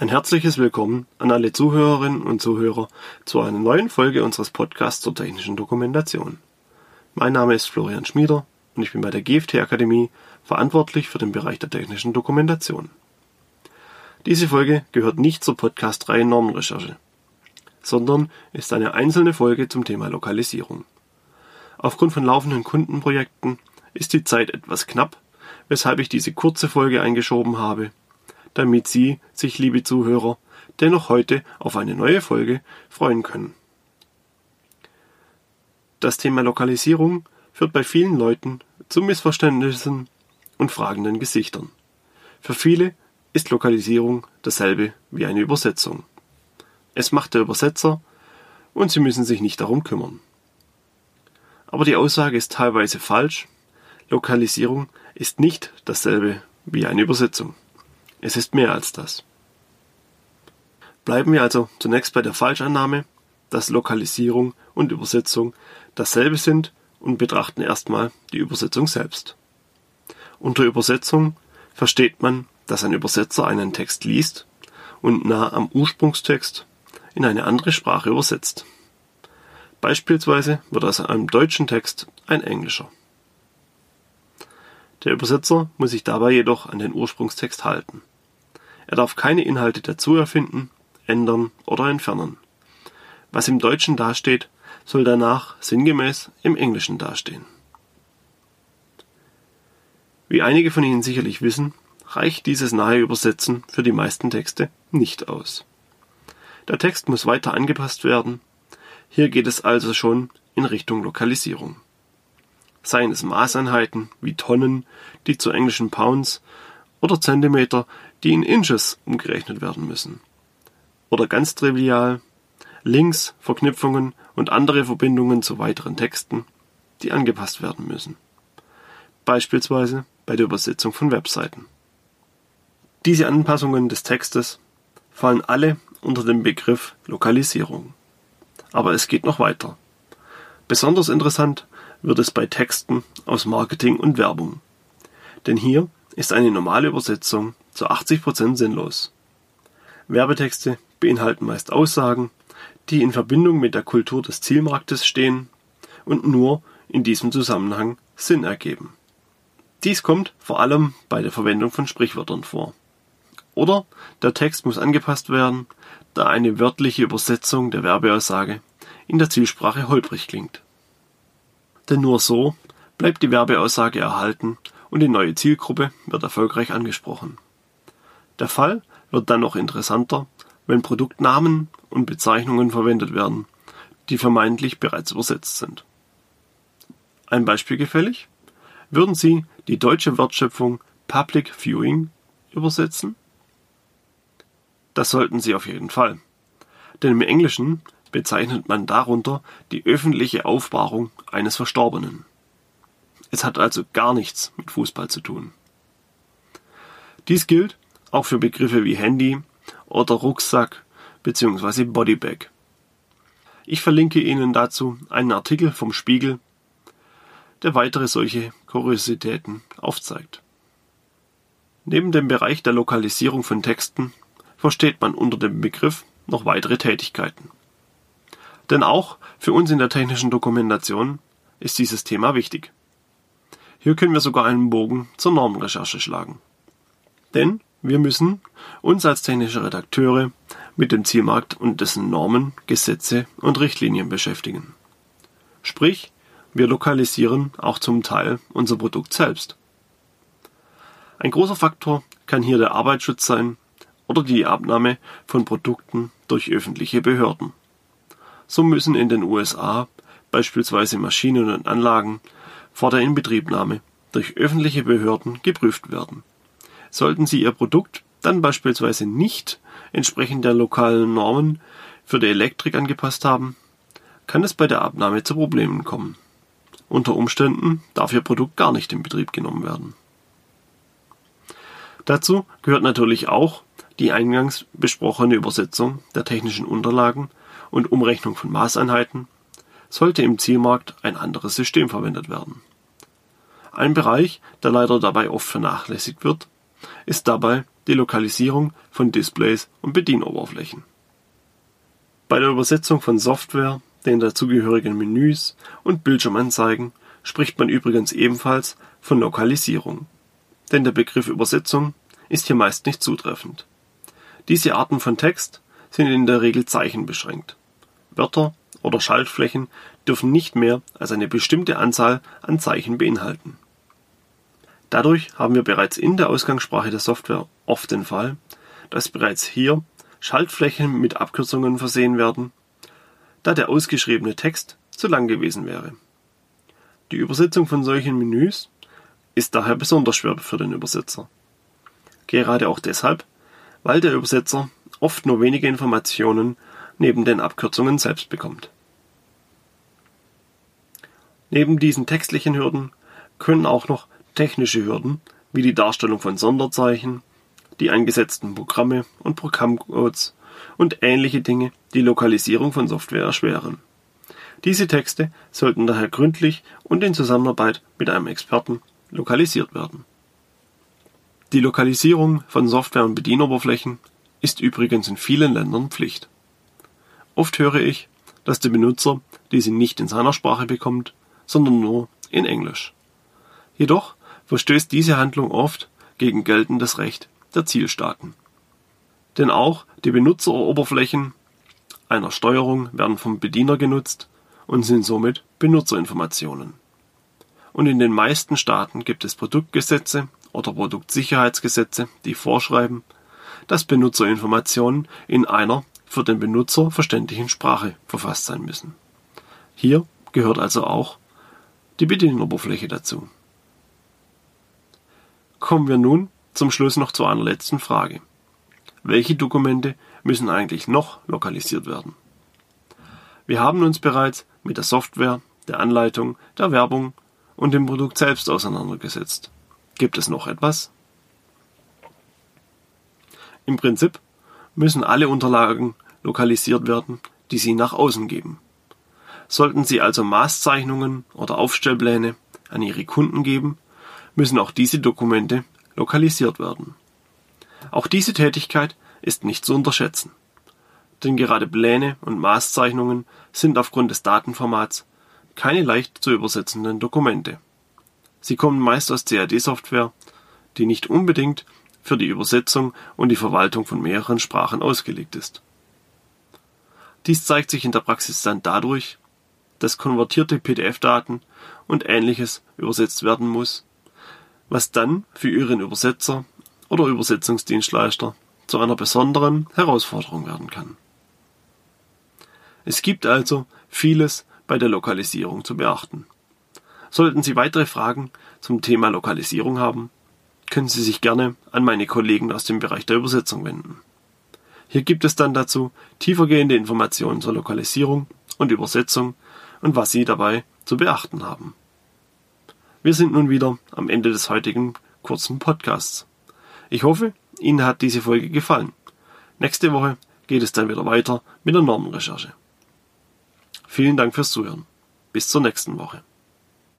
Ein herzliches Willkommen an alle Zuhörerinnen und Zuhörer zu einer neuen Folge unseres Podcasts zur technischen Dokumentation. Mein Name ist Florian Schmieder und ich bin bei der GFT Akademie verantwortlich für den Bereich der technischen Dokumentation. Diese Folge gehört nicht zur Podcast-Reihe Normenrecherche, sondern ist eine einzelne Folge zum Thema Lokalisierung. Aufgrund von laufenden Kundenprojekten ist die Zeit etwas knapp, weshalb ich diese kurze Folge eingeschoben habe damit Sie sich, liebe Zuhörer, dennoch heute auf eine neue Folge freuen können. Das Thema Lokalisierung führt bei vielen Leuten zu Missverständnissen und fragenden Gesichtern. Für viele ist Lokalisierung dasselbe wie eine Übersetzung. Es macht der Übersetzer und sie müssen sich nicht darum kümmern. Aber die Aussage ist teilweise falsch. Lokalisierung ist nicht dasselbe wie eine Übersetzung. Es ist mehr als das. Bleiben wir also zunächst bei der Falschannahme, dass Lokalisierung und Übersetzung dasselbe sind und betrachten erstmal die Übersetzung selbst. Unter Übersetzung versteht man, dass ein Übersetzer einen Text liest und nah am Ursprungstext in eine andere Sprache übersetzt. Beispielsweise wird aus einem deutschen Text ein englischer. Der Übersetzer muss sich dabei jedoch an den Ursprungstext halten. Er darf keine Inhalte dazu erfinden, ändern oder entfernen. Was im Deutschen dasteht, soll danach sinngemäß im Englischen dastehen. Wie einige von Ihnen sicherlich wissen, reicht dieses nahe Übersetzen für die meisten Texte nicht aus. Der Text muss weiter angepasst werden. Hier geht es also schon in Richtung Lokalisierung. Seien es Maßeinheiten wie Tonnen, die zu englischen Pounds oder Zentimeter, die in Inches umgerechnet werden müssen. Oder ganz trivial Links, Verknüpfungen und andere Verbindungen zu weiteren Texten, die angepasst werden müssen. Beispielsweise bei der Übersetzung von Webseiten. Diese Anpassungen des Textes fallen alle unter den Begriff Lokalisierung. Aber es geht noch weiter. Besonders interessant wird es bei Texten aus Marketing und Werbung. Denn hier ist eine normale Übersetzung zu 80% sinnlos. Werbetexte beinhalten meist Aussagen, die in Verbindung mit der Kultur des Zielmarktes stehen und nur in diesem Zusammenhang Sinn ergeben. Dies kommt vor allem bei der Verwendung von Sprichwörtern vor. Oder der Text muss angepasst werden, da eine wörtliche Übersetzung der Werbeaussage in der Zielsprache holprig klingt. Denn nur so bleibt die Werbeaussage erhalten und die neue Zielgruppe wird erfolgreich angesprochen. Der Fall wird dann noch interessanter, wenn Produktnamen und Bezeichnungen verwendet werden, die vermeintlich bereits übersetzt sind. Ein Beispiel gefällig? Würden Sie die deutsche Wertschöpfung Public Viewing übersetzen? Das sollten Sie auf jeden Fall. Denn im Englischen bezeichnet man darunter die öffentliche Aufbahrung eines Verstorbenen. Es hat also gar nichts mit Fußball zu tun. Dies gilt auch für Begriffe wie Handy oder Rucksack bzw. Bodybag. Ich verlinke Ihnen dazu einen Artikel vom Spiegel, der weitere solche Kuriositäten aufzeigt. Neben dem Bereich der Lokalisierung von Texten versteht man unter dem Begriff noch weitere Tätigkeiten. Denn auch für uns in der technischen Dokumentation ist dieses Thema wichtig. Hier können wir sogar einen Bogen zur Normenrecherche schlagen. Denn wir müssen uns als technische Redakteure mit dem Zielmarkt und dessen Normen, Gesetze und Richtlinien beschäftigen. Sprich, wir lokalisieren auch zum Teil unser Produkt selbst. Ein großer Faktor kann hier der Arbeitsschutz sein oder die Abnahme von Produkten durch öffentliche Behörden. So müssen in den USA beispielsweise Maschinen und Anlagen vor der Inbetriebnahme durch öffentliche Behörden geprüft werden. Sollten sie ihr Produkt dann beispielsweise nicht entsprechend der lokalen Normen für die Elektrik angepasst haben, kann es bei der Abnahme zu Problemen kommen. Unter Umständen darf Ihr Produkt gar nicht in Betrieb genommen werden. Dazu gehört natürlich auch die eingangs besprochene Übersetzung der technischen Unterlagen und Umrechnung von Maßeinheiten, sollte im Zielmarkt ein anderes System verwendet werden. Ein Bereich, der leider dabei oft vernachlässigt wird, ist dabei die Lokalisierung von Displays und Bedienoberflächen. Bei der Übersetzung von Software, den dazugehörigen Menüs und Bildschirmanzeigen spricht man übrigens ebenfalls von Lokalisierung. Denn der Begriff Übersetzung ist hier meist nicht zutreffend. Diese Arten von Text sind in der Regel zeichenbeschränkt. Wörter oder Schaltflächen dürfen nicht mehr als eine bestimmte Anzahl an Zeichen beinhalten. Dadurch haben wir bereits in der Ausgangssprache der Software oft den Fall, dass bereits hier Schaltflächen mit Abkürzungen versehen werden, da der ausgeschriebene Text zu lang gewesen wäre. Die Übersetzung von solchen Menüs ist daher besonders schwer für den Übersetzer. Gerade auch deshalb, weil der Übersetzer oft nur wenige Informationen neben den Abkürzungen selbst bekommt. Neben diesen textlichen Hürden können auch noch technische Hürden wie die Darstellung von Sonderzeichen, die eingesetzten Programme und Programmcodes und ähnliche Dinge die Lokalisierung von Software erschweren. Diese Texte sollten daher gründlich und in Zusammenarbeit mit einem Experten lokalisiert werden. Die Lokalisierung von Software und Bedienoberflächen ist übrigens in vielen Ländern Pflicht. Oft höre ich, dass der Benutzer diese nicht in seiner Sprache bekommt, sondern nur in Englisch. Jedoch verstößt diese Handlung oft gegen geltendes Recht der Zielstaaten. Denn auch die Benutzeroberflächen einer Steuerung werden vom Bediener genutzt und sind somit Benutzerinformationen. Und in den meisten Staaten gibt es Produktgesetze oder Produktsicherheitsgesetze, die vorschreiben, dass Benutzerinformationen in einer für den Benutzer verständlichen Sprache verfasst sein müssen. Hier gehört also auch die Bedienoberfläche dazu. Kommen wir nun zum Schluss noch zu einer letzten Frage. Welche Dokumente müssen eigentlich noch lokalisiert werden? Wir haben uns bereits mit der Software, der Anleitung, der Werbung und dem Produkt selbst auseinandergesetzt. Gibt es noch etwas? Im Prinzip müssen alle Unterlagen lokalisiert werden, die Sie nach außen geben. Sollten Sie also Maßzeichnungen oder Aufstellpläne an Ihre Kunden geben, müssen auch diese Dokumente lokalisiert werden. Auch diese Tätigkeit ist nicht zu unterschätzen. Denn gerade Pläne und Maßzeichnungen sind aufgrund des Datenformats keine leicht zu übersetzenden Dokumente. Sie kommen meist aus CAD-Software, die nicht unbedingt für die Übersetzung und die Verwaltung von mehreren Sprachen ausgelegt ist. Dies zeigt sich in der Praxis dann dadurch, dass konvertierte PDF-Daten und ähnliches übersetzt werden muss, was dann für Ihren Übersetzer oder Übersetzungsdienstleister zu einer besonderen Herausforderung werden kann. Es gibt also vieles bei der Lokalisierung zu beachten. Sollten Sie weitere Fragen zum Thema Lokalisierung haben, können Sie sich gerne an meine Kollegen aus dem Bereich der Übersetzung wenden. Hier gibt es dann dazu tiefergehende Informationen zur Lokalisierung und Übersetzung und was Sie dabei zu beachten haben. Wir sind nun wieder am Ende des heutigen kurzen Podcasts. Ich hoffe, Ihnen hat diese Folge gefallen. Nächste Woche geht es dann wieder weiter mit der Normenrecherche. Vielen Dank fürs Zuhören. Bis zur nächsten Woche.